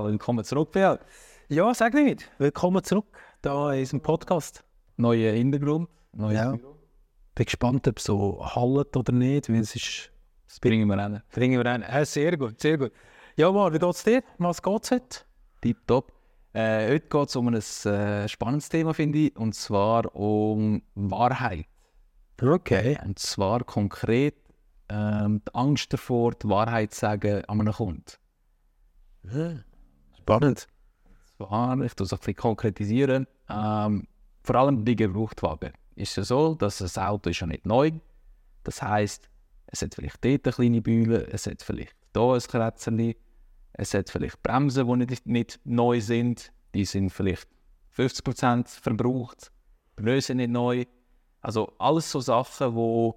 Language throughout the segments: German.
Willkommen zurück, Pierre. Ja, sag nicht. Willkommen zurück da in unserem Podcast. Neuer Hintergrund. Neues Ja. Büro. Bin gespannt, ob es so hallt oder nicht, weil es ist... Das bringen wir rein. Bringen wir rein. Äh, sehr gut, sehr gut. Ja, Mar, wie geht's dir? Was geht's heute? Tipptopp. Äh, heute geht es um ein äh, spannendes Thema, finde ich, und zwar um Wahrheit. Okay. Und zwar konkret ähm, die Angst davor, die Wahrheit zu sagen an einem Kunden. Spannend. Zwar, ich tue es ein bisschen konkretisieren, ähm, vor allem die Gebrauchtwagen. Ist es ja so, dass das Auto ist ja nicht neu. Das heisst, es hat vielleicht dort eine kleine Bühle, es hat vielleicht hier ein Kratzerli, es hat vielleicht Bremsen, die nicht, nicht neu sind. Die sind vielleicht 50% verbraucht, die sind nicht neu. Also alles so Sachen, die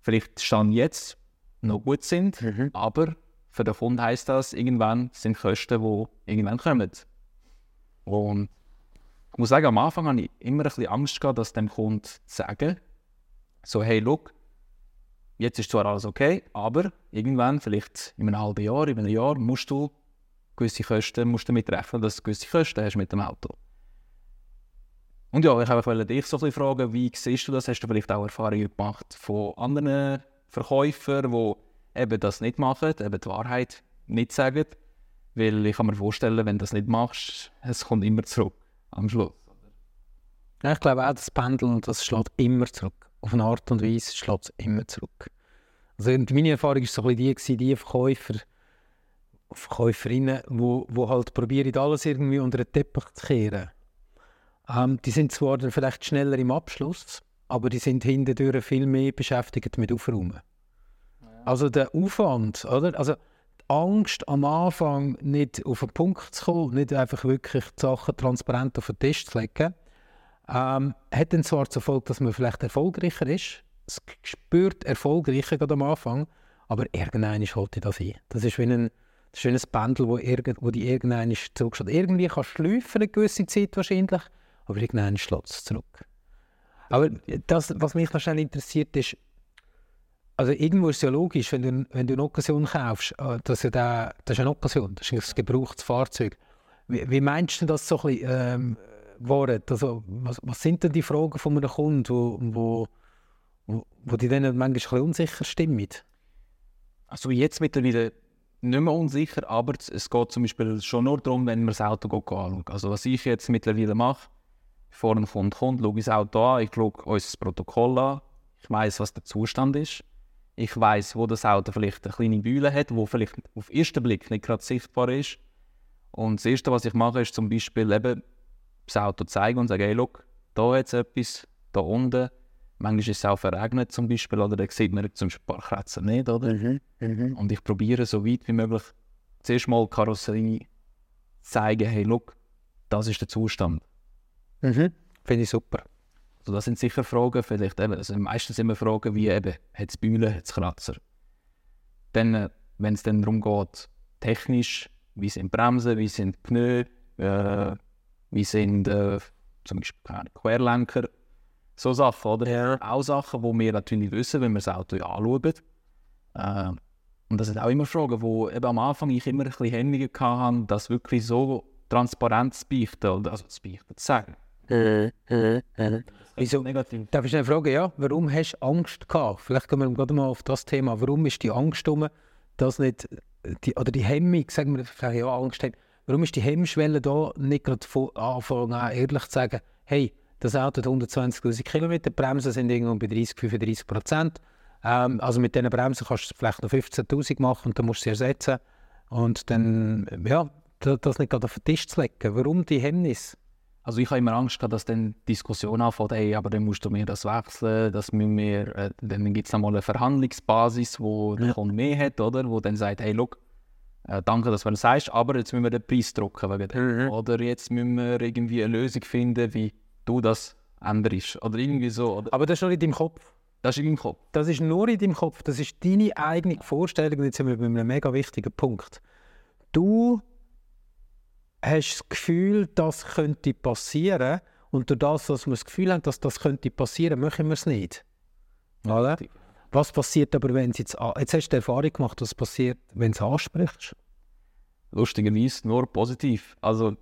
vielleicht Stand jetzt noch gut sind, aber für den Kunden heisst das, irgendwann sind Kosten, die irgendwann kommen. Und ich muss sagen, am Anfang hatte ich immer ein bisschen Angst, gehabt, das dem Kunden zu sagen. So, hey, look, jetzt ist zwar alles okay, aber irgendwann, vielleicht in einem halben Jahr, in einem Jahr, musst du gewisse Kosten, musst damit rechnen, dass du gewisse Kosten hast mit dem Auto. Und ja, ich wollte dich so ein bisschen fragen, wie siehst du das? Hast du vielleicht auch Erfahrungen gemacht von anderen Verkäufern, die eben das nicht machen, eben die Wahrheit nicht sagen? Weil ich kann mir vorstellen, wenn du das nicht machst, es kommt immer zurück am Schluss. Ja, ich glaube auch, das Pendeln, das schlägt immer zurück. Auf eine Art und Weise schlägt es immer zurück. Also meine Erfahrung war so ein bisschen die, die Verkäufer, Verkäuferinnen, wo, wo halt probieren, alles irgendwie unter den Teppich zu kehren. Ähm, die sind zwar vielleicht schneller im Abschluss, aber die sind hintendurch viel mehr beschäftigt mit Aufräumen. Also der Aufwand, oder? Also die Angst am Anfang nicht auf den Punkt zu kommen, nicht einfach wirklich die Sachen transparent auf den Tisch zu legen, ähm, hat dann zwar zur Folge, dass man vielleicht erfolgreicher ist, es spürt erfolgreicher gerade am Anfang, aber irgendwann holt dich das ein. Das ist wie ein, ein Pendel, wo, irgend, wo die irgendwann zurückschlägt. Irgendwie kannst du eine gewisse Zeit wahrscheinlich, aber irgendwann schlägt es zurück. Aber das, was mich wahrscheinlich interessiert, ist, also irgendwo ist es ja logisch, wenn du, wenn du eine Occasion kaufst, äh, dass ja der, das ist eine Occasion, das ist ein gebrauchtes Fahrzeug. Wie, wie meinst du das so ein bisschen, ähm? Also, was, was sind denn die Fragen von einem Kunden, wo, wo, wo, die dann manchmal ein bisschen unsicher stimmen? Also jetzt mittlerweile nicht mehr unsicher, aber es geht zum Beispiel schon nur darum, wenn man das Auto geht anschauen. Also was ich jetzt mittlerweile mache, vor einem Kunden kommt, schaue ich das Auto an, ich schaue unser Protokoll an, ich weiß, was der Zustand ist. Ich weiß, wo das Auto vielleicht eine kleine Bühne hat, wo vielleicht auf den ersten Blick nicht gerade sichtbar ist. Und das Erste, was ich mache, ist zum Beispiel eben das Auto zeigen und sagen, hey, look, da jetzt etwas, da unten. Manchmal ist es auch verregnet zum Beispiel, oder da sieht man zum Beispiel ein paar Kratzer nicht, oder? Und ich probiere so weit wie möglich zuerst mal die Karosserie zu zeigen, hey, look, das ist der Zustand. Finde ich super. Also das sind sicher Fragen, vielleicht eben, also meistens immer Fragen wie eben, hat es Bühlen, hat es Kratzer? Dann, äh, wenn es dann darum geht, technisch, wie sind Bremsen, wie sind Pneu, äh, wie sind äh, zum Beispiel Querlenker, so Sachen, oder? Ja. Auch Sachen, die wir natürlich wissen, wenn wir das Auto anschauen. Äh, und das sind auch immer Fragen, wo eben am Anfang ich immer ein bisschen Hemmungen hatte, das wirklich so transparent zu beichten, also zu beichten, zu sagen. Wieso? Negativ. Darf ich schnell fragen, ja, warum hast du Angst gehabt? Vielleicht gehen wir gerade mal auf das Thema. Warum ist die Angst um, dass nicht, die, oder die Hemmung, sagen wir vielleicht ja Angst haben, warum ist die Hemmschwelle da nicht gerade von Anfang an ehrlich zu sagen, hey, das Auto hat 120'000 Kilometer, die Bremsen sind irgendwo bei 30, 35 Prozent. Ähm, also mit diesen Bremsen kannst du vielleicht noch 15'000 machen und dann musst du sie ersetzen. Und dann, ja, da- das nicht gerade auf den Tisch zu legen. Warum die Hemmnis? Also ich habe immer Angst gehabt, dass dann die Diskussion anfängt, hey, aber dann musst du mir das wechseln, dass wir, äh, dann gibt es nochmal eine Verhandlungsbasis, wo der Kunde mehr hat, oder? Wo dann sagt, hey, look, äh, danke, dass du das sagst, aber jetzt müssen wir den Preis drucken wegen dem. Oder jetzt müssen wir irgendwie eine Lösung finden, wie du das änderst. Oder irgendwie so. Oder? Aber das ist nur in deinem Kopf. Das ist in meinem Kopf. Das ist nur in deinem Kopf. Das ist deine eigene Vorstellung. Und jetzt sind wir bei einem mega wichtigen Punkt. Du hast das Gefühl, das könnte passieren. Und durch das, dass wir das Gefühl haben, dass das könnte passieren, machen wir es nicht. Oder? Was passiert aber, wenn es jetzt... Jetzt hast du die Erfahrung gemacht, was passiert, wenn du es ansprichst? lustigerweise nur positiv. Also,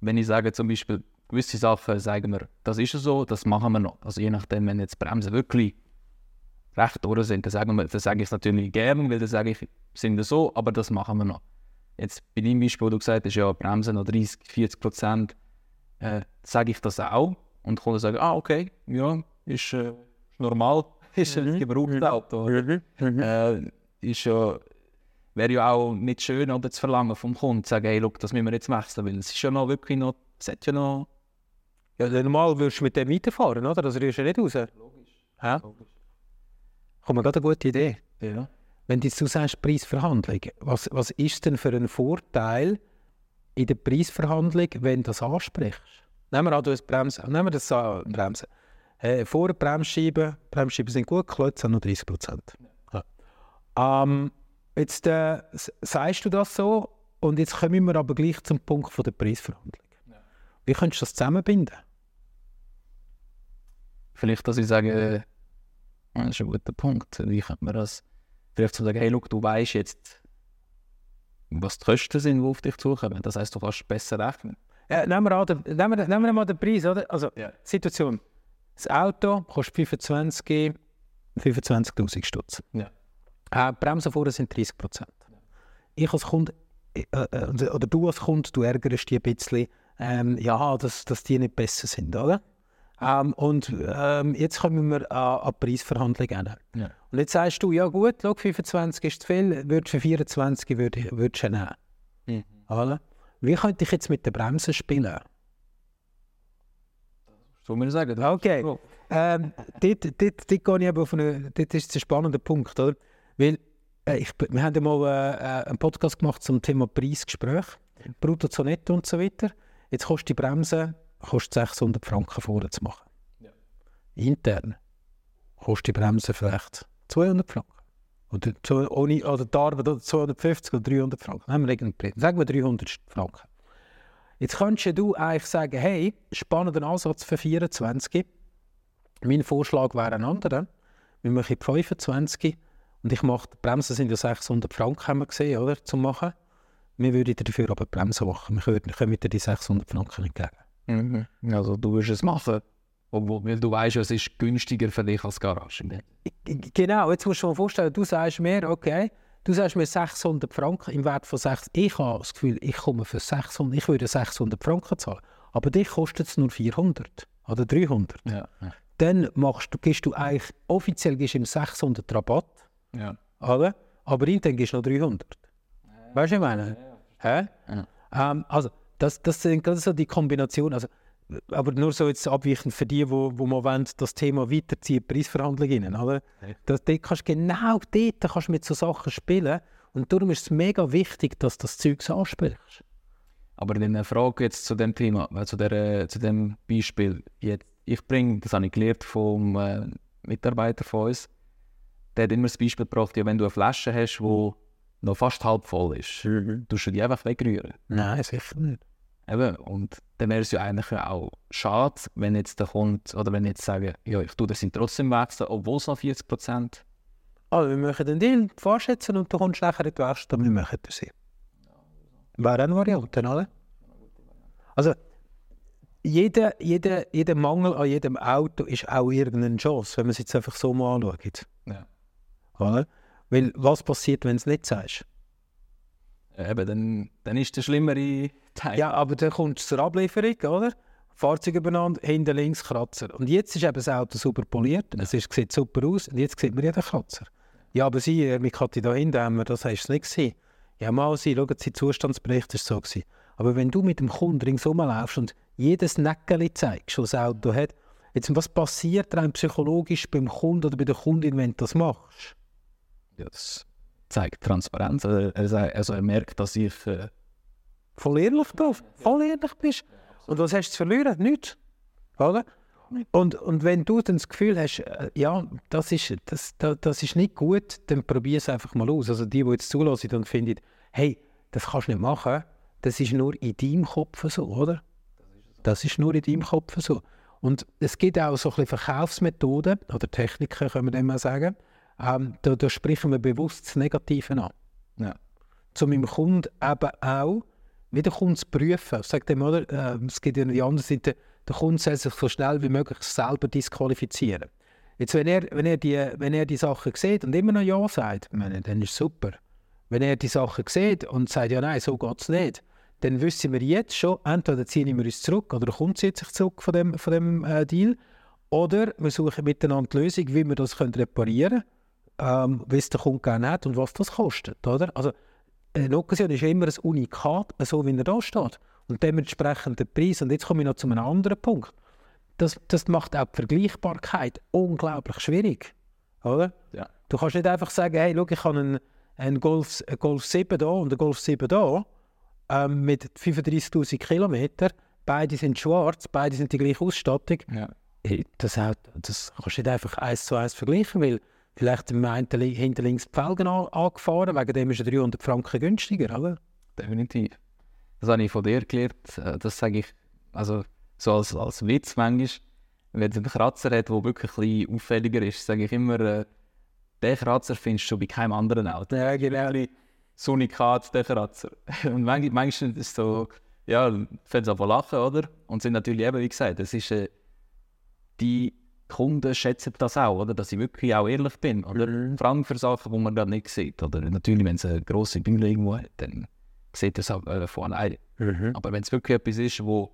wenn ich sage zum Beispiel, gewisse Sachen sagen wir, das ist so, das machen wir noch. Also je nachdem, wenn jetzt Bremsen wirklich recht durch sind, dann, sagen wir, dann sage ich es natürlich gerne, weil dann sage ich, sind so, aber das machen wir noch. Jetzt bei deinem Beispiel, wo du gesagt hast, ja, Bremsen noch 30, 40 Prozent, äh, sage ich das auch und Kunden sagen, ah, okay, ja, ist, äh, normal, ist ein Mhm. gebrauchtes Auto. Mhm. Mhm. Äh, ist ja, wäre ja auch nicht schön oder zu verlangen vom Kunden, zu sagen, hey, look, das müssen wir jetzt wechseln, weil es ist ja noch wirklich noch, es hat ja noch... Ja, normal würdest du mit dem weiterfahren, oder? Das rührst du nicht raus. Logisch. Ja? Kommt mir gerade eine gute Idee. Ja. Wenn jetzt du sagst Preisverhandlung, was, was ist denn für ein Vorteil in der Preisverhandlung, wenn du das ansprichst? Nehmen wir an, du hast Bremsen. Nehmen wir das an, Bremsen. Äh, vor Bremsscheiben, Bremsscheiben sind gut, Klötze haben nur 30 Prozent. Ja. Ähm, jetzt äh, sagst du das so und jetzt kommen wir aber gleich zum Punkt von der Preisverhandlung. Wie könntest du das zusammenbinden? Vielleicht, dass ich sage, äh, das ist ein guter Punkt. Wie könnte man das vielleicht zu sagen, hey, look, du weißt jetzt, was die Kosten sind, die auf dich zukommen. Das heisst, du kannst besser rechnen. Ja, nehmen, wir an, den- nehmen, wir, nehmen wir mal den Preis, oder? Also, Ja. Situation. Das Auto kostet 25 25'000 Stutz. Ja. Äh, Bremsen vorne sind 30 Prozent. Ich als Kunde, äh, äh, oder du als Kunde, du ärgerst dich ein bisschen, ähm, ja, dass, dass die nicht besser sind, oder? Ähm, und ähm, jetzt kommen wir an, an die Preisverhandlung hin. Ja. Und jetzt sagst du, ja gut, schau, 25 ist zu viel, würdest für 24 würde ich- würdest du nehmen. Mhm. Oder? Wie könnte ich jetzt mit den Bremsen spielen? So muss ich sagen. das Okay. so. Ähm, dort, dort, dort gehe ich aber auf eine, dort ist ein spannender Punkt, oder? Weil äh, ich, wir haben ja mal äh, äh, einen Podcast gemacht zum Thema Preisgespräch, Brutto zu Netto und so weiter. Jetzt kostet die Bremse kostet 600 Franken vorne zu machen. Ja. Intern kostet die Bremse vielleicht 200 Franken. Oder, zu, ohne, oder die Arbeit oder 250 oder 300 Franken. Haben wir irgendeinen. Sagen wir 300 Franken. Jetzt könntest du eigentlich sagen, hey, spannender Ansatz für 24. Mein Vorschlag wäre ein anderer. Wir machen 25 und ich mache, die Bremsen sind ja 600 Franken, haben wir gesehen, oder, zum machen. Wir würden dafür aber die Bremsen machen. Wir können, können dir die 600 Franken entgegen. Mhm. Also du wirst es machen, obwohl weil du weißt, es ist günstiger für dich als Garage. Genau, jetzt musst du dir vorstellen, du sagst mir, okay, du sagst mir 600 Franken im Wert von 6. Ich habe das Gefühl, ich komme für 600, ich würde 600 Franken zahlen. Aber dich kostet es nur 400 oder 300. Ja. Ja. Dann machst du, gibst du eigentlich, offiziell gibst du ihm 600 Rabatt, ja. oder? aber intern gibst du noch 300. Weißt du, was ich meine? Ja. Ähm, also, das, das sind ganz so die Kombination. Also, aber nur so jetzt abweichend für die, wo, wo man wollen, das Thema weiterziehen, Preisverhandlungen, oder? Ja. Das, dort kannst du genau dort kannst du mit so Sachen spielen. Und darum ist es mega wichtig, dass du das Zeug ansprichst. Aber dann eine Frage jetzt zu dem Thema, äh, zu, der, zu dem Beispiel. Jetzt, ich bringe, das habe ich gelernt vom äh, Mitarbeiter von uns, der hat immer das Beispiel gebracht, ja, wenn du eine Flasche hast, die noch fast halb voll ist, tust du die einfach wegrühren. Nein, sicher nicht. Eben, und dann wäre es ja eigentlich auch schade, wenn jetzt der Kunde, oder wenn jetzt sagen, ja, ich tue das trotzdem wechseln, obwohl es noch 40 Prozent. Also, wir machen den Deal vorschätzen und du kommst nachher die Werkstatt und wir machen das. Wäre eine Variante, oder? Also, jeder, jeder, jeder Mangel an jedem Auto ist auch irgendeine Chance, wenn man es jetzt einfach so mal anschaut. Ja. Oder? Weil was passiert, wenn du es nicht sagst? Eben, dann, dann ist der schlimmere Teil. Ja, aber dann kommst du zur Ablieferung, oder? Fahrzeug übereinander, hinten links Kratzer. Und jetzt ist eben das Auto super poliert, es ist, sieht super aus und jetzt sieht man ja den Kratzer. Ja, aber Sie, Herr Mikati, da hinten haben wir, das hast du nicht gesehen. Ja, mal Sie, schauen Sie, Zustandsbericht ist so gewesen. Aber wenn du mit dem Kunden ringsum laufst und jedes Näckeli zeigst, was das Auto hat, jetzt, was passiert rein psychologisch beim Kunden oder bei der Kundin, wenn du das machst? Das zeigt Transparenz. Also er, also er merkt, dass ich. Äh, voll ehrlich bist. Voll ehrlich bist. Und was hast du zu verlieren? Nichts. Oder? Und, und wenn du dann das Gefühl hast, äh, ja, das ist, das, das, das ist nicht gut, dann probier es einfach mal aus. Also die, die jetzt zulassen und finden, hey, das kannst du nicht machen, das ist nur in deinem Kopf so, oder? Das ist nur in deinem Kopf so. Und es gibt auch so ein bisschen Verkaufsmethoden oder Techniken, können wir dem mal sagen. Ähm, da, da sprechen wir bewusst das Negative an. ja. zu meinem Kunden eben auch, wie der Kunde zu prüfen. Ich sage dem, oder, äh, es gibt ja die andere Seite, der Kunde soll sich so schnell wie möglich selber disqualifizieren. Jetzt, wenn er, wenn er, die, wenn er die Sachen sieht und immer noch Ja sagt, meine, dann ist super. Wenn er die Sachen sieht und sagt, ja nein, so geht es nicht, dann wissen wir jetzt schon, entweder ziehen wir uns zurück oder der Kunde zieht sich zurück von dem, von dem äh, Deal oder wir suchen miteinander die Lösung, wie wir das können reparieren können, ähm, wie es der Kunde gerne hat und was das kostet. Oder? Also, eine Occasion ist immer ein Unikat, so wie er da steht. Und dementsprechend der Preis. Und jetzt komme ich noch zu einem anderen Punkt. Das, das macht auch die Vergleichbarkeit unglaublich schwierig. Oder? Ja. Du kannst nicht einfach sagen, hey, schau, ich habe einen, einen, Golf, einen Golf 7 hier und einen Golf 7 hier ähm, mit 35'000 Kilometern. Beide sind schwarz, beide sind die gleiche Ausstattung. Ja. Hey, Das, das kannst du nicht einfach eins zu eins vergleichen, weil vielleicht im einen li- hinter links die Felgen an, angefahren, wegen dem ist er 300 Franken günstiger, oder? definitiv. Das habe ich von dir gelernt. äh, Das sage ich also so als, als Witz manchmal. Wenn es einen Kratzer hat, der wirklich ein bisschen auffälliger ist, sage ich immer, äh, den Kratzer findest du bei keinem anderen Auto. Ja, genau. Das Unikat, der Kratzer. Und manchmal, manchmal ist es so, ja, fängt es an lachen, oder? Und sind natürlich eben, wie gesagt, das ist, äh, die Kunden schätzen das auch, oder? Dass ich wirklich auch ehrlich bin, oder? Vor allem für Sachen, die man gerade nicht sieht, oder? Natürlich, wenn es eine grosse Bühne irgendwo hat, dann sieht das auch äh, von alleine. Aber wenn es wirklich etwas ist, wo,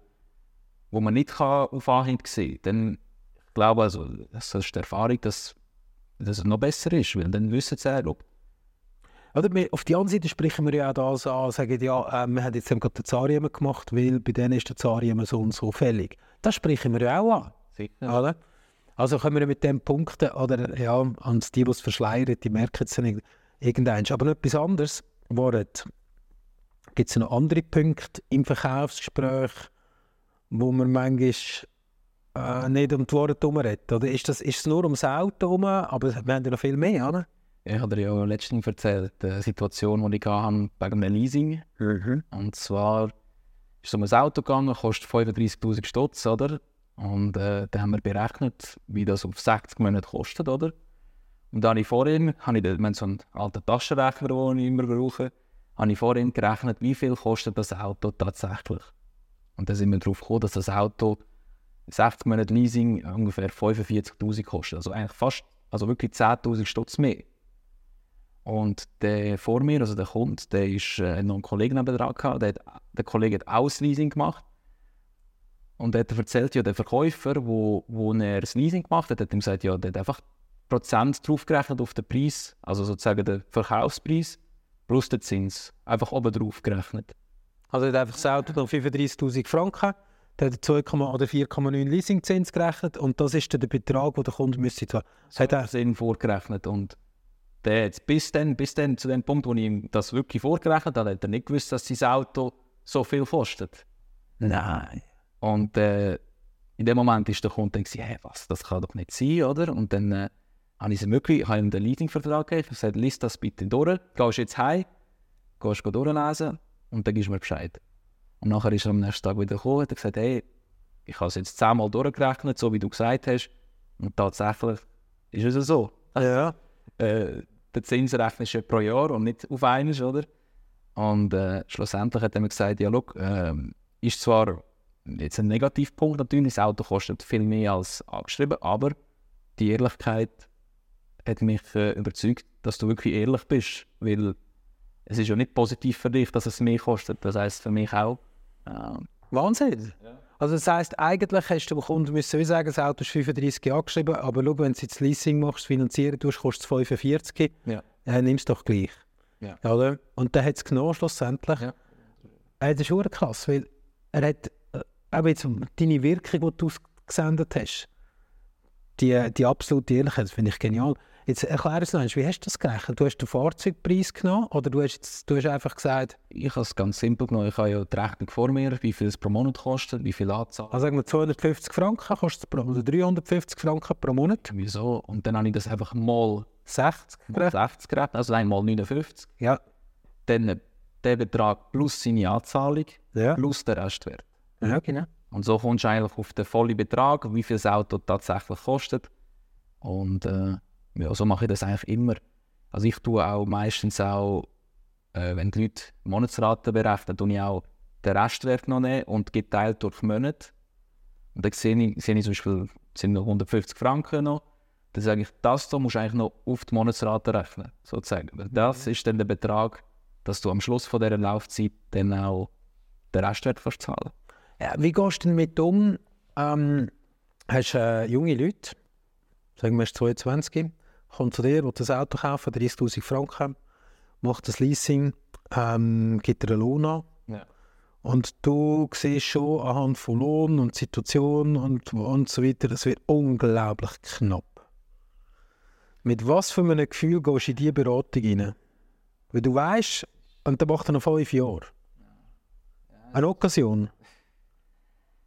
wo man nicht kann auf Anhieb sehen kann, dann ich glaube also, das ist die Erfahrung, dass, dass es noch besser ist, weil dann wissen sie auch, ob Oder wir, auf die andere Seite sprechen wir ja auch das an, sagen, ja, äh, wir haben jetzt eben gerade den Zariem gemacht, weil bei denen ist der Zariem so und so fällig. Das sprechen wir ja auch an. sicher. Oder? Also können wir mit dem punkten, oder ja, an die, die es verschleiern, die merken es nicht irgendwann. Aber etwas anderes, gibt es noch andere Punkte im Verkaufsgespräch, wo man manchmal äh, nicht um die Worte herumredet? Oder ist, das, ist es nur ums Auto herum, aber wir haben ja noch viel mehr, oder? Ich habe dir ja letztens erzählt, die Situation, die ich hatte wegen einem Leasing. Und zwar ist es um ein Auto gegangen, kostet 35'000 Stutz, oder? Und äh, dann haben wir berechnet, wie das auf 60 Monate kostet, oder? Und dann habe ich vorhin, habe ich, wir so einen alten Taschenrechner, den ich immer brauche, habe ich vorhin gerechnet, wie viel kostet das Auto tatsächlich. Und dann sind wir darauf gekommen, dass das Auto 60 Monate Leasing ungefähr 45'000 kostet. Also eigentlich fast, also wirklich 10'000 Stutz mehr. Und der vor mir, also der Kunde, der ist äh, noch einen Kollegen nebenan gehabt, der, hat, der Kollege hat auch das Leasing gemacht. Und er hat erzählt, ja, der Verkäufer, wo, wo er das Leasing gemacht hat, hat ihm gesagt, ja, der hat einfach Prozent draufgerechnet auf den Preis, also sozusagen den Verkaufspreis plus den Zins, einfach oben drauf gerechnet. Also er hat einfach das Auto noch 35'000 Franken, der hat 2, oder 4,9 Leasingzins gerechnet und das ist dann der Betrag, den der Kunde müsste zahlen. Hat er Sinn vorgerechnet und der hat bis dann, bis dann zu dem Punkt, wo ich ihm das wirklich vorgerechnet habe, hat er nicht gewusst, dass sein Auto so viel kostet. Nein. Und äh, in dem Moment ist der Kunde dann hey, was, das kann doch nicht sein, oder? Und dann äh, habe ich ihm wirklich, ich habe ihm den Leasingvertrag gegeben, habe gesagt, lies das bitte durch, gehst jetzt heim, gehst go durchlesen und dann gibst du mir Bescheid. Und nachher ist er am nächsten Tag wieder gekommen und hat gesagt, hey, ich habe es jetzt zehnmal durchgerechnet, so wie du gesagt hast. Und tatsächlich ist es so. Ja. Äh, der Zins rechnest du pro Jahr und nicht auf einmal, oder? Und äh, schlussendlich hat er mir gesagt, ja, schau, ähm, ist zwar jetzt ein Negativpunkt natürlich, das Auto kostet viel mehr als angeschrieben, aber die Ehrlichkeit hat mich äh, überzeugt, dass du wirklich ehrlich bist, weil es ist ja nicht positiv für dich, dass es mehr kostet, das heißt für mich auch. Äh, Wahnsinn. Also das heisst, eigentlich hast du dem Kunden müssen sagen, das Auto ist 35 angeschrieben, aber schau, wenn du jetzt Leasing machst, finanzieren tust, kostet es 45. Ja. Äh, nimm es doch gleich. Ja. Oder? Und dann hat es genommen schlussendlich. Ja. Äh, das ist krass, weil er hat auch jetzt deine Wirkung, die du ausgesendet hast, die, die absolute Ehrlichkeit, das finde ich genial. Jetzt erklär es noch wie hast du das gerechnet? Du hast den Fahrzeugpreis genommen oder du hast, jetzt, du hast einfach gesagt, ich habe es ganz simpel genommen, ich habe ja die Rechnung vor mir, wie viel es pro Monat kostet, wie viel Anzahl. also sagen wir 250 Franken kostet es pro oder 350 Franken pro Monat. Wieso? Und dann habe ich das einfach mal 60 mal 60 gerechnet, also einmal 59. Ja. Dann äh, der Betrag plus seine Anzahlung Ja. plus der Restwert. Ja, genau. Und so kommst du eigentlich auf den vollen Betrag, wie viel das Auto tatsächlich kostet. Und äh, ja, so mache ich das eigentlich immer. Also ich tue auch meistens auch äh, wenn die Leute Monatsraten berechnen, tue ich auch den Restwert noch nehmen und geteilt durch Monate. Und dann sehe ich, sehe ich zum Beispiel, sind noch 150 Franken noch. Dann sage ich, das da musst du eigentlich noch auf die Monatsrate rechnen, sozusagen. Weil das ist dann der Betrag, dass du am Schluss von dieser Laufzeit dann auch den Restwert kannst zahlen Ja, wie gehst du damit um? Ähm, hast äh, junge Leute, sagen wir 22, kommt zu dir, will das Auto kaufen, 30'000 Franken, macht das Leasing, ähm, gibt dir einen Lohn an. Ja. Und du siehst schon anhand von Lohn und Situation und, und so weiter, es wird unglaublich knapp. Mit was für einem Gefühl gehst du in diese Beratung rein? Weil du weißt, und dann macht er noch fünf Jahre. Eine Occasion.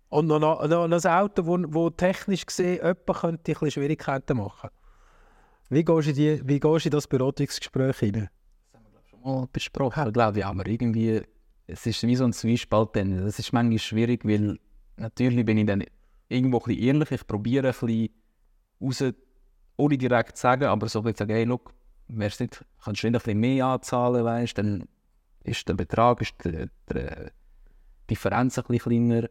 Und noch, noch, noch ein Auto, wo, wo technisch gesehen jemand könnte ein Schwierigkeiten machen. Wie gehst du in, die, wie gehst du in das Beratungsgespräch rein? schon mal besprochen, glaube ich. Aber irgendwie, es ist wie so ein Zwiespalt. Dann. Das ist manchmal schwierig, weil natürlich bin ich dann irgendwo ein bisschen ehrlich. Ich probiere ein bisschen raus, ohne direkt zu sagen, aber so ein bisschen sagen, hey, look, wär's nicht, kannst du nicht ein bisschen mehr anzahlen, weißt, dann ist der Betrag, ist die, die Differenz ein bisschen kleiner.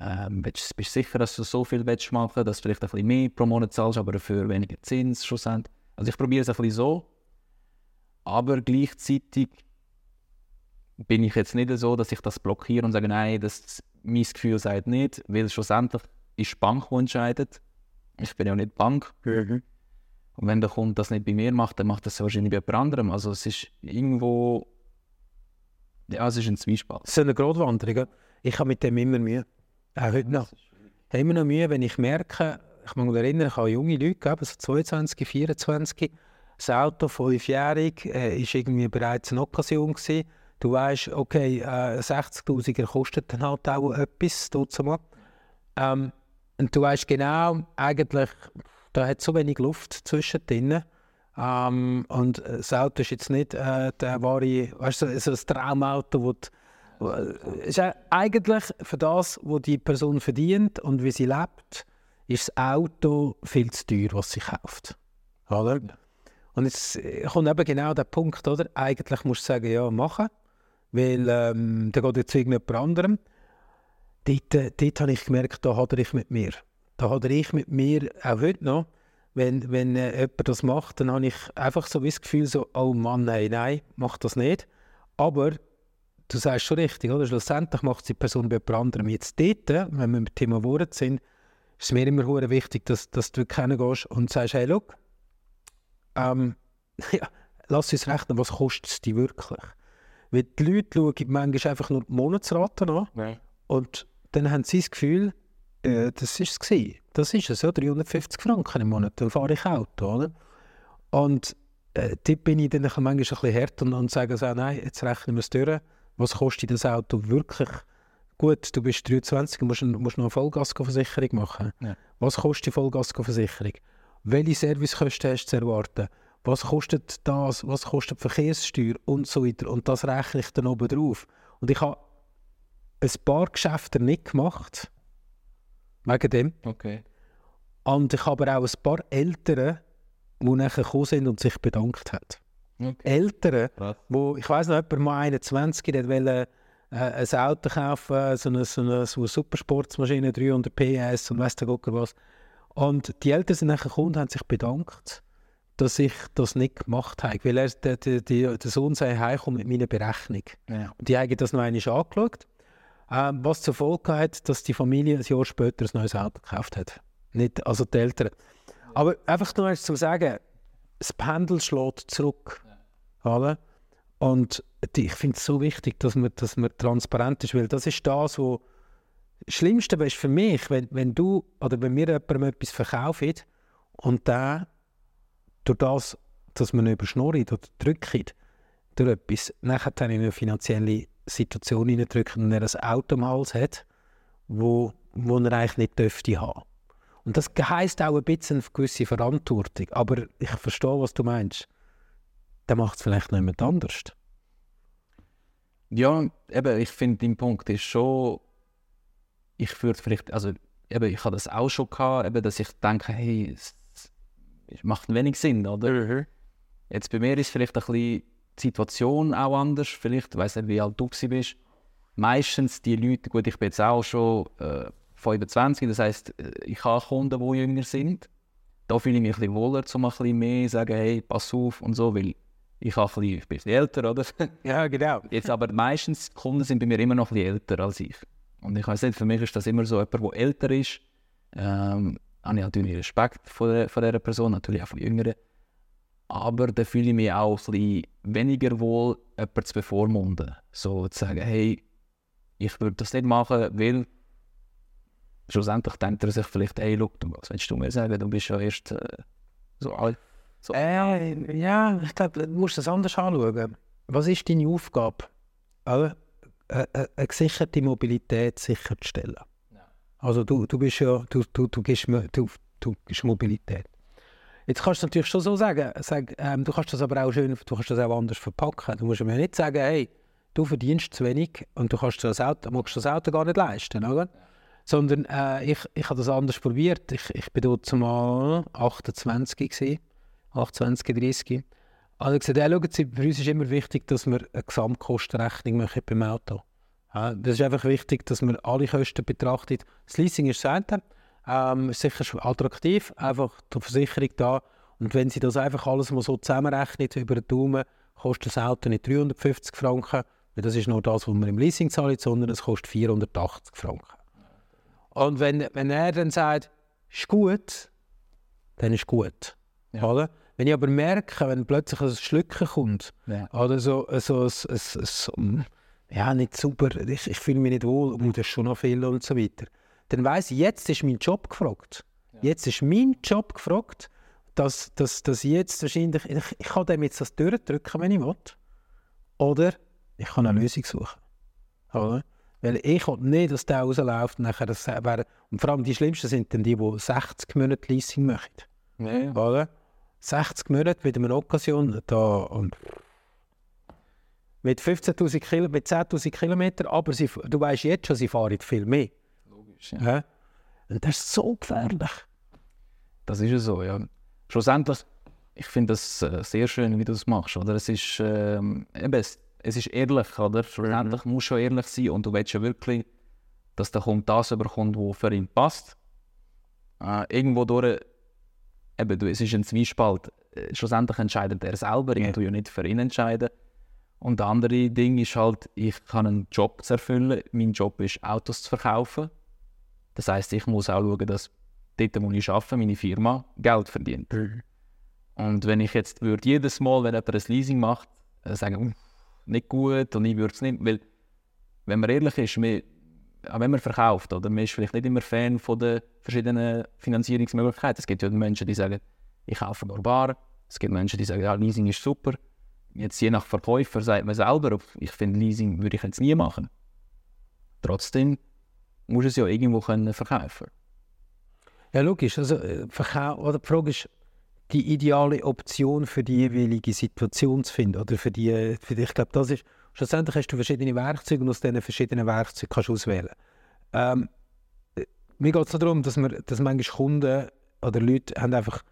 Ähm, willst, bist du sicher, dass du so viel willst machen dass du vielleicht ein bisschen mehr pro Monat zahlst, aber dafür weniger Zins schlussendlich. Also ich probiere es ein bisschen so. Aber gleichzeitig bin ich jetzt nicht so, dass ich das blockiere und sage, nein, das, mein Gefühl sagt nicht, weil schlussendlich ist die Bank, die entscheidet. Ich bin ja nicht Bank. Und wenn der Kunde das nicht bei mir macht, dann macht das wahrscheinlich bei jemand anderem. Also es ist irgendwo, ja, es ist ein Zwiespalt. Ist eine Gratwanderung. Ich habe mit dem immer Mühe. Auch heute noch. Ich habe immer noch Mühe, wenn ich merke, ich muss mich erinnern, ich habe junge Leute so 22, 24, das Auto, fünfjährig, äh, ist irgendwie bereits eine Occasion gewesen. Du weißt, okay, äh, 60'000er kostet dann halt auch etwas, mal. Ähm, und du weißt genau, eigentlich, da hat so wenig Luft zwischendrin. Ähm, und das Auto ist jetzt nicht äh, der wahre, weißt du, so ein Traumauto, die, ist eigentlich für das, was die Person verdient und wie sie lebt, ist das Auto viel zu teuer, was sie kauft. Oder? Und jetzt kommt eben genau der Punkt, oder? Eigentlich musst du sagen, ja, machen, weil ähm, da geht jetzt irgendjemand anderem. Dort, äh, dort habe ich gemerkt, da hat ich mit mir. Da hat ich mit mir, auch heute noch, wenn, wenn äh, jemand das macht, dann habe ich einfach so das Gefühl, so, oh Mann, hey, nein, mach das nicht. Aber du sagst schon richtig, oder? Schlussendlich macht die Person bei jemand anderem. Jetzt dort, wenn wir mit dem Thema Wort sind, ist es mir immer wichtig, dass, dass du gehst und sagst, hey, look, ähm, ja, lass uns rechnen, was kostet es dir wirklich? Weil die Leute schauen manchmal einfach nur die Monatsraten an Nein. und dann haben sie das Gefühl, äh, das ist es Das ist es, ja, 350 Franken im Monat, dann fahre ich Auto, oder? Und äh, dort bin ich dann manchmal ein bisschen hart und, und sage so, nein, jetzt rechnen wir es durch was kostet das Auto wirklich? Gut, du bist 23, musst, musst noch eine Vollgasversicherung machen. Ja. Was kostet die Vollgasversicherung? Welche Servicekosten hast du zu erwarten? Was kostet das? Was kostet die Verkehrssteuer? Und so weiter. Und das rechne ich dann oben drauf. Und ich habe ein paar Geschäfte nicht gemacht. Wegen dem. Okay. Und ich habe aber auch ein paar Eltern, die nachher gekommen sind und sich bedankt haben. Okay. Eltern, Krass. wo, ich weiß noch, jemand mal 21, der wollte äh, ein Auto kaufen, so eine, so eine, so eine Supersportsmaschine, 300 PS und weiss der Gott was. Und die Eltern sind nachher gekommen und haben sich bedankt, dass ich das nicht gemacht habe. Weil er, der, der, der, der Sohn sei heimgekommen mit meiner Berechnung. Ja. Und die haben das noch einmal angeschaut. Ähm, was zur Folge hat, dass die Familie ein Jahr später ein neues Auto gekauft hat. Nicht, also die Eltern. Aber einfach nur zu sagen, das Pendel schlägt zurück. Oder? Und die, ich finde es so wichtig, dass man, dass man transparent ist, weil das ist das, was das Schlimmste ist für mich, wenn, wenn du oder wenn mir jemandem etwas verkauft und der durch das, dass man überschnurrt oder drückt, durch etwas, nachher dann in eine finanzielle Situation hineindrückt und er ein Auto am Hals hat, wo, wo er eigentlich nicht dürfte haben. Und das heisst auch ein bisschen eine gewisse Verantwortung. Aber ich verstehe, was du meinst. Dann macht es vielleicht noch jemand anders. Ja, eben, ich finde, dein Punkt ist schon, ich würde vielleicht, also eben, ich habe das auch schon gehabt, eben, dass ich denke, hey, es, es macht wenig Sinn, oder? Jetzt bei mir ist vielleicht ein bisschen die Situation auch anders. Vielleicht, ich weiß nicht, wie alt du bist. Meistens die Leute, gut, ich bin jetzt auch schon äh, 25, das heisst, äh, ich habe Kunden, die jünger sind. Da fühle ich mich ein bisschen wohler, um ein bisschen mehr zu sagen, hey, pass auf und so, weil ich, habe ein bisschen, ich bin älter, oder? Ja, genau. Jetzt aber meistens, Kunden sind bei mir immer noch ein bisschen älter als ich. Und ich weiß nicht, für mich ist das immer so, jemand, der älter ist, ähm, habe ich natürlich Respekt vor, der, vor dieser Person, natürlich auch von Jüngeren. Aber da fühle ich mich auch ein bisschen weniger wohl, jemanden zu bevormunden. So zu sagen, hey, ich würde das nicht machen, weil schlussendlich denkt er sich vielleicht, hey, look, was willst du mir sagen, du bist ja erst äh, so alt. So. Äh, ja, ich glaube, du musst das anders anschauen. Was ist deine Aufgabe? Eine, eine, eine gesicherte Mobilität sicherzustellen. Also du, du bist ja, du, du, du, gibst, du, du gibst Mobilität. Jetzt kannst du natürlich schon so sagen, sag, ähm, du kannst das aber auch schön, du kannst das auch anders verpacken. Du musst mir nicht sagen, hey, du verdienst zu wenig und du kannst das Auto, magst das Auto gar nicht leisten, oder? Sondern äh, ich, ich habe das anders probiert. Ich, ich bin dort zumal 28 gewesen, 28, 30. Also gesagt, hey, schauen Sie, für uns ist immer wichtig, dass wir eine Gesamtkostenrechnung machen beim Auto. Ja, das ist einfach wichtig, dass man alle Kosten betrachtet. Das Leasing ist das eine, ähm, ist sicher attraktiv, einfach die Versicherung da. Und wenn Sie das einfach alles mal so zusammenrechnen über den Daumen, kostet das Auto nicht 350 Franken, weil das ist nur das, was man im Leasing zahlt, sondern es kostet 480 Franken. Und wenn, wenn er dann sagt, ist gut, dann ist gut. Ja. Oder? Wenn ich aber merke, wenn plötzlich ein Schlücken kommt, ja. oder so, so, so, so, so ja, nicht super, ich, ich fühle mich nicht wohl, und das schon noch viel und so weiter. Dann weiss ich, jetzt ist mein Job gefragt. Ja. Jetzt ist mein Job gefragt, dass, dass, dass jetzt wahrscheinlich, ich, ich kann dem jetzt das durchdrücken, wenn ich will. Oder ich kann eine Lösung suchen. Oder? Weil ich will nicht, dass der rausläuft. Nachher das wäre, und vor allem die Schlimmsten sind dann die, die 60 Monate Leasing machen. Ja. Oder? 60 Monate mit einer Occasion, da, und mit 15.000 Kilometern, mit 10.000 Kilometern, aber sie, du weißt jetzt schon, sie fahren viel mehr. Logisch, ja. ja. Und das ist so gefährlich. Das ist ja so, ja. Schlussendlich, ich finde das äh, sehr schön, wie du das machst, oder? Es ist, äh, eben, es, es, ist ehrlich, oder? Schlussendlich mhm. musst du ehrlich sein und du willst ja wirklich, dass der Kunde das überkommt, was für ihn passt. Äh, irgendwo durch, eben, es ist ein Zwiespalt. Äh, schlussendlich entscheidet er selber, ich tue ja nicht für ihn entscheiden. Und das andere Ding ist halt, ich kann einen Job zu erfüllen. Mein Job ist, Autos zu verkaufen. Das heißt, ich muss auch schauen, dass dort, wo ich arbeite, meine Firma Geld verdient. Mhm. Und wenn ich jetzt würde jedes Mal, wenn jemand ein Leasing macht, äh, sagen, nicht gut und ich würde es nicht, weil, wenn man ehrlich ist, wir, auch wenn man verkauft, oder man ist vielleicht nicht immer Fan von den verschiedenen Finanzierungsmöglichkeiten. Es gibt ja Menschen, die sagen, ich kaufe nur bar. Es gibt Menschen, die sagen, ja, Leasing ist super. Jetzt je nach Verkäufer sagt man selber, ich finde Leasing würde ich jetzt nie machen. Trotzdem muss es ja irgendwo können verkaufen. Ja, logisch. Also, äh, Verkauf, oder die Frage ist, die ideale Option für die jeweilige Situation zu finden. Oder für die, für die ich glaube, das ist, schlussendlich hast du verschiedene Werkzeuge und aus diesen verschiedenen Werkzeugen kannst du auswählen. Ähm, äh, mir geht es darum, dass, wir, dass manchmal Kunden oder Leute haben einfach,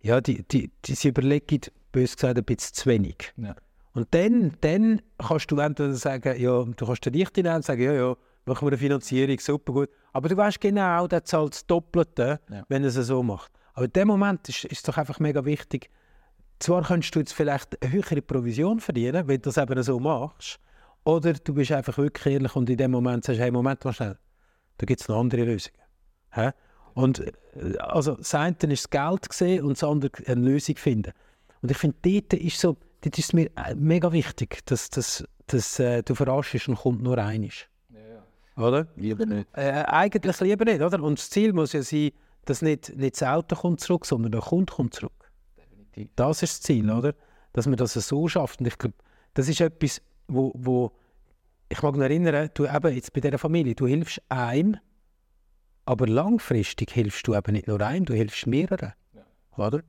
ja, die, die, die, sie überlegen, bös gesagt, ein bisschen zu wenig. Ja. Und dann, dann kannst du entweder sagen, ja, du kannst nehmen und sagen, ja, ja, machen wir eine Finanzierung, super gut. Aber du weißt genau, der zahlt das Doppelte, ja. wenn er es so macht. Aber in dem Moment ist, ist es doch einfach mega wichtig, zwar könntest du jetzt vielleicht eine höhere Provision verdienen, wenn du das eben so machst, oder du bist einfach wirklich ehrlich und in dem Moment sagst, hey, Moment mal schnell, da gibt es noch andere Lösungen. Hä? Und äh, also das eine ist das Geld gesehen und das andere eine Lösung finden. Und ich finde, dort ist, so, dort ist mir äh, mega wichtig, dass, dass, dass äh, du verarschst und kommt nur einer. Ja, ja. Oder? Lieber nicht. Äh, eigentlich lieber nicht, oder? Und das Ziel muss ja sein, dass nicht, nicht das Auto kommt zurück, sondern der Kunde kommt zurück. Definitiv. Das ist das Ziel, oder? Dass man das so schafft. Und ich glaube, das ist etwas, wo, wo ich mag mich erinnern, du eben jetzt bei dieser Familie, du hilfst einem, aber langfristig hilfst du eben nicht nur einem, du hilfst mehreren. Ja. Oder?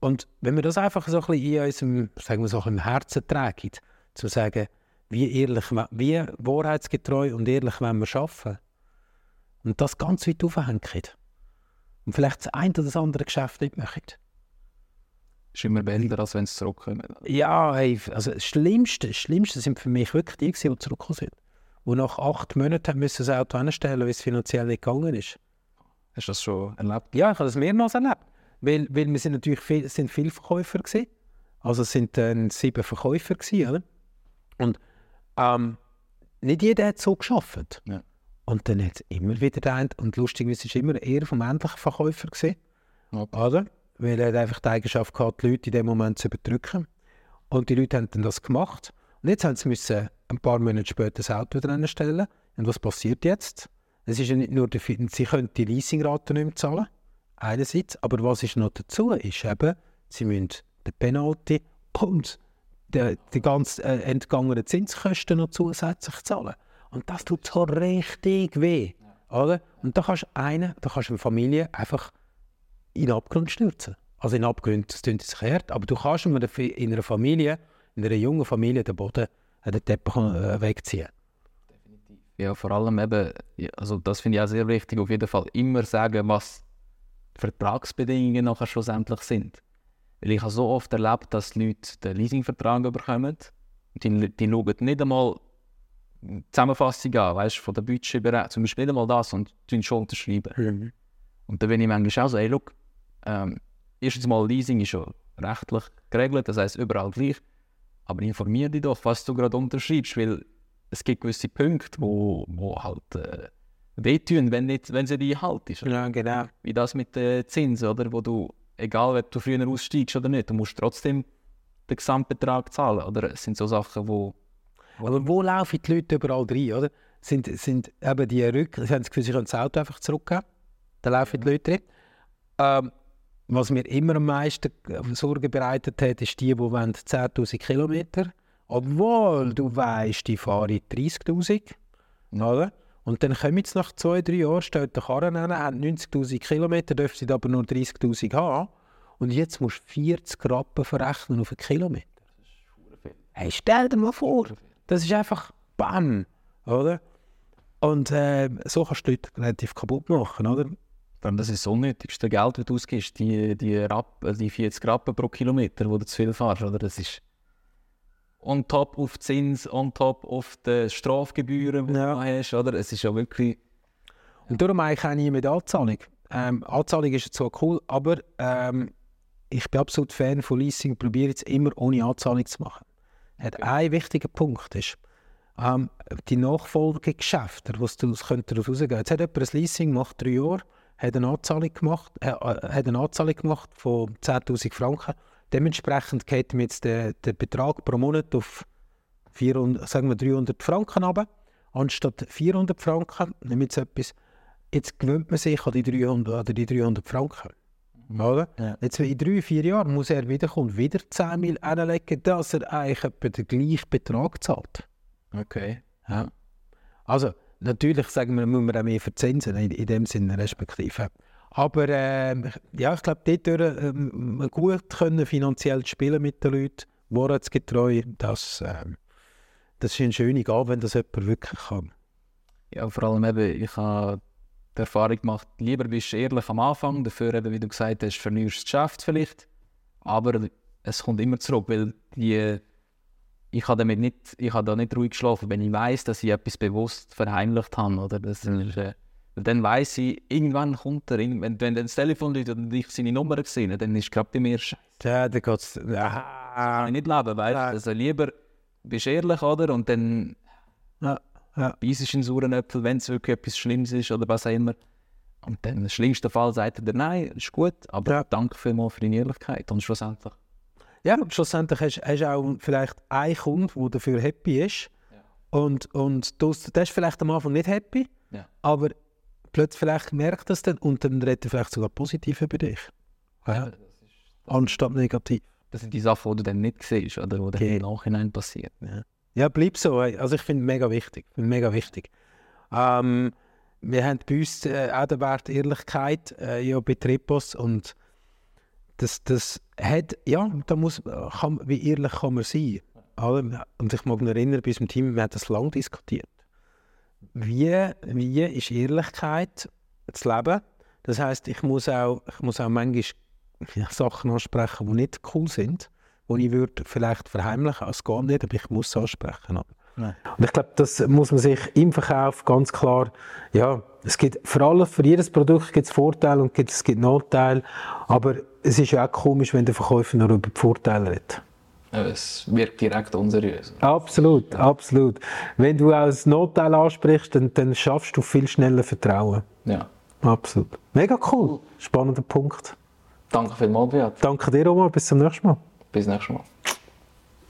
Und wenn wir das einfach so ein bisschen in unserem, sagen wir so, im Herzen tragen, zu sagen, wie ehrlich, wie wahrheitsgetreu und ehrlich wollen wir arbeiten und das ganz weit aufhängen und vielleicht das ein oder das andere Geschäft nicht machen. Ist immer besser, als wenn sie zurückkommen. Ja, hey, also das Schlimmste, das Schlimmste sind für mich wirklich die, die zurückgekommen sind. Die nach acht Monaten müssen das Auto anstellen weil es finanziell nicht gegangen ist. Hast du das schon erlebt? Ja, ich habe das mehrmals erlebt. Weil, weil wir sind natürlich viel, sind viele Verkäufer gewesen. Also es sind dann sieben Verkäufer gewesen, oder? Und ähm, nicht jeder hat so geschafft. Ja. Und dann hat es immer wieder der und lustigerweise war es immer eher vom männlichen Verkäufer gewesen, Okay. oder? Weil er einfach die Eigenschaft gehabt, die Leute in dem Moment zu überdrücken. Und die Leute haben dann das gemacht. Und jetzt haben sie müssen ein paar Monate später das Auto wieder stellen. Und was passiert jetzt? Es ist ja nicht nur der, sie können die Leasingrate nicht mehr zahlen, einerseits, aber was ist noch dazu, ist eben, sie müssen den Penalty und die, die ganzen äh, entgangenen Zinskosten noch zusätzlich zahlen. Und das tut so richtig weh. Oder? Und da kannst du einen, da kannst du eine Familie einfach in den Abgrund stürzen. Also in Abgrund, das klingt sich hart, aber du kannst in einer, Fa- in einer Familie, in einer jungen Familie den Boden, den Teppich äh, wegziehen. Ja, vor allem eben, also das finde ich auch sehr wichtig, auf jeden Fall immer sagen, was die Vertragsbedingungen nachher schlussendlich sind. Weil ich habe so oft erlebt, dass die Leute den Leasingvertrag bekommen und die, die schauen nicht einmal die Zusammenfassung an, weißt, von der Budgetberechnung, zum Beispiel nicht einmal das und tun schon unterschreiben. Und dann bin ich manchmal auch so, hey, look, ähm, erstens mal Leasing ist schon rechtlich geregelt, das heisst überall gleich, aber informier dich doch, was du gerade unterschreibst, weil es gibt gewisse Punkte, wo, wo halt äh, wehtun, wenn, nicht, wenn sie nicht haltest. Ja, genau. Wie das mit den Zinsen, oder? Wo du, egal ob du früher aussteigst oder nicht, du musst trotzdem den Gesamtbetrag zahlen, oder? Es sind so Sachen, wo... Aber wo laufen die Leute überall rein, oder? Sind, sind eben die Rück... Sie haben das Gefühl, sie können das Auto einfach zurückgeben. Da laufen die Leute rein. Ähm, was mir immer am meisten Sorgen bereitet hat, ist die, die wollen 10'000 Kilometer Obwohl du weißt, die fahren 30'000, oder? Und dann kommen jetzt nach zwei, drei Jahren, stellt der Karren an, haben 90'000 Kilometer, dürfen sie aber nur 30'000 haben. Und jetzt musst du 40 Rappen verrechnen auf einen Kilometer. Hey, stell dir mal vor, das ist einfach BAM, oder? Und äh, so kannst du Leute relativ kaputt machen, oder? Allem, Das ist das unnötigste Geld, das du ausgibst, die, die, Rapp, äh, die 40 Rappen pro Kilometer, wo du zu viel fährst. Oder? Das ist on top auf Zins, on top auf die Strafgebühren, die Ja. du hast. Oder? Es ist ja wirklich... Und darum eigentlich auch nie mit Anzahlung. Ähm, Anzahlung ist zwar cool, aber ähm, ich bin absolut Fan von Leasing, probiere jetzt immer ohne Anzahlung zu machen. Hat ein wichtiger Punkt ist, ähm, die Nachfolgegeschäfte, was daraus könnte daraus rausgehen. Jetzt hat jemand ein Leasing gemacht, drei Jahre, hat eine Anzahlung gemacht, äh, äh, hat eine Anzahlung gemacht von 10'000 Franken. Dementsprechend geht ihm jetzt der, der Betrag pro Monat auf 400, sagen wir 300 Franken runter. Anstatt 400 Franken, nehmen wir jetzt etwas, jetzt gewöhnt man sich an die 300, an die 300 Franken. Oder? Ja. Jetzt in drei, vier Jahren muss er wiederkommen, wieder 10 Mil anlegen, dass er eigentlich etwa den gleichen Betrag zahlt. Okay. Ja. Also, natürlich sagen wir, muss man auch mehr verzinsen, in, in dem Sinne respektive. Aber ähm, ja, ich glaube, dort ähm, gut können finanziell spielen mit den Leuten, wahrheitsgetreu, das, ähm, das ist eine schöne Gabe, wenn das jemand wirklich kann. Ja, vor allem eben, ich habe die Erfahrung gemacht, lieber bist du ehrlich am Anfang, dafür eben, wie du gesagt hast, verlierst du das Geschäft vielleicht, aber es kommt immer zurück, weil die, ich habe damit nicht, ich habe da nicht ruhig geschlafen, wenn ich weiß, dass ich etwas bewusst verheimlicht habe, oder das ist, äh, dann weiß ich, irgendwann kommt er, wenn, wenn dann das Telefon läutet und ich seine Nummer gesehen dann ist gerade bei mir Scheiße, Ja, da geht's. kann Ja, ich nicht leben, weißt du, Nein. also lieber bist du ehrlich, oder, und dann ja, ja. beißt in sauren Äpfel, wenn es wirklich etwas Schlimmes ist oder was auch immer. Und dann im schlimmsten Fall sagt er nein, ist gut, aber Ja. danke vielmals für deine Ehrlichkeit. Und schlussendlich, Ja, und schlussendlich hast du auch vielleicht einen Kunden, der dafür happy ist. Und, und du, der ist vielleicht am Anfang nicht happy, Ja. aber plötzlich vielleicht merkt er es dann und dann redet er vielleicht sogar positiv über dich. Ja. Anstatt negativ. das sind die Sachen, die du dann nicht siehst oder die Okay. im Nachhinein passieren. Ja, bleib so. Also ich finde mega wichtig. Find mega wichtig. Ähm, wir haben bei uns äh, auch den Wert Ehrlichkeit äh, ja, bei Tripos und das, das hat, ja, da muss, kann, wie ehrlich kann man sein. Und ich mag mich erinnern, bei unserem Team, wir haben das lange diskutiert. Wie, wie ist Ehrlichkeit zu leben? Das heißt, ich muss auch, ich muss auch manchmal Sachen ansprechen, die nicht cool sind, die ich würde vielleicht verheimlichen würde. Es geht nicht, aber ich muss es ansprechen. Nein. Und ich glaube, das muss man sich im Verkauf ganz klar, ja, es gibt für alles, für jedes Produkt gibt es Vorteile und es gibt Nachteile, aber es ist ja auch komisch, wenn der Verkäufer nur über die Vorteile redet. Es wirkt direkt unseriös. Absolut, absolut. Wenn du als Nachteil ansprichst, dann, dann schaffst du viel schneller Vertrauen. Ja. Absolut. Mega cool. Spannender Punkt. Danke vielmals, Beat. Danke dir, Omar. Bis zum nächsten Mal. Bis nächstes Mal.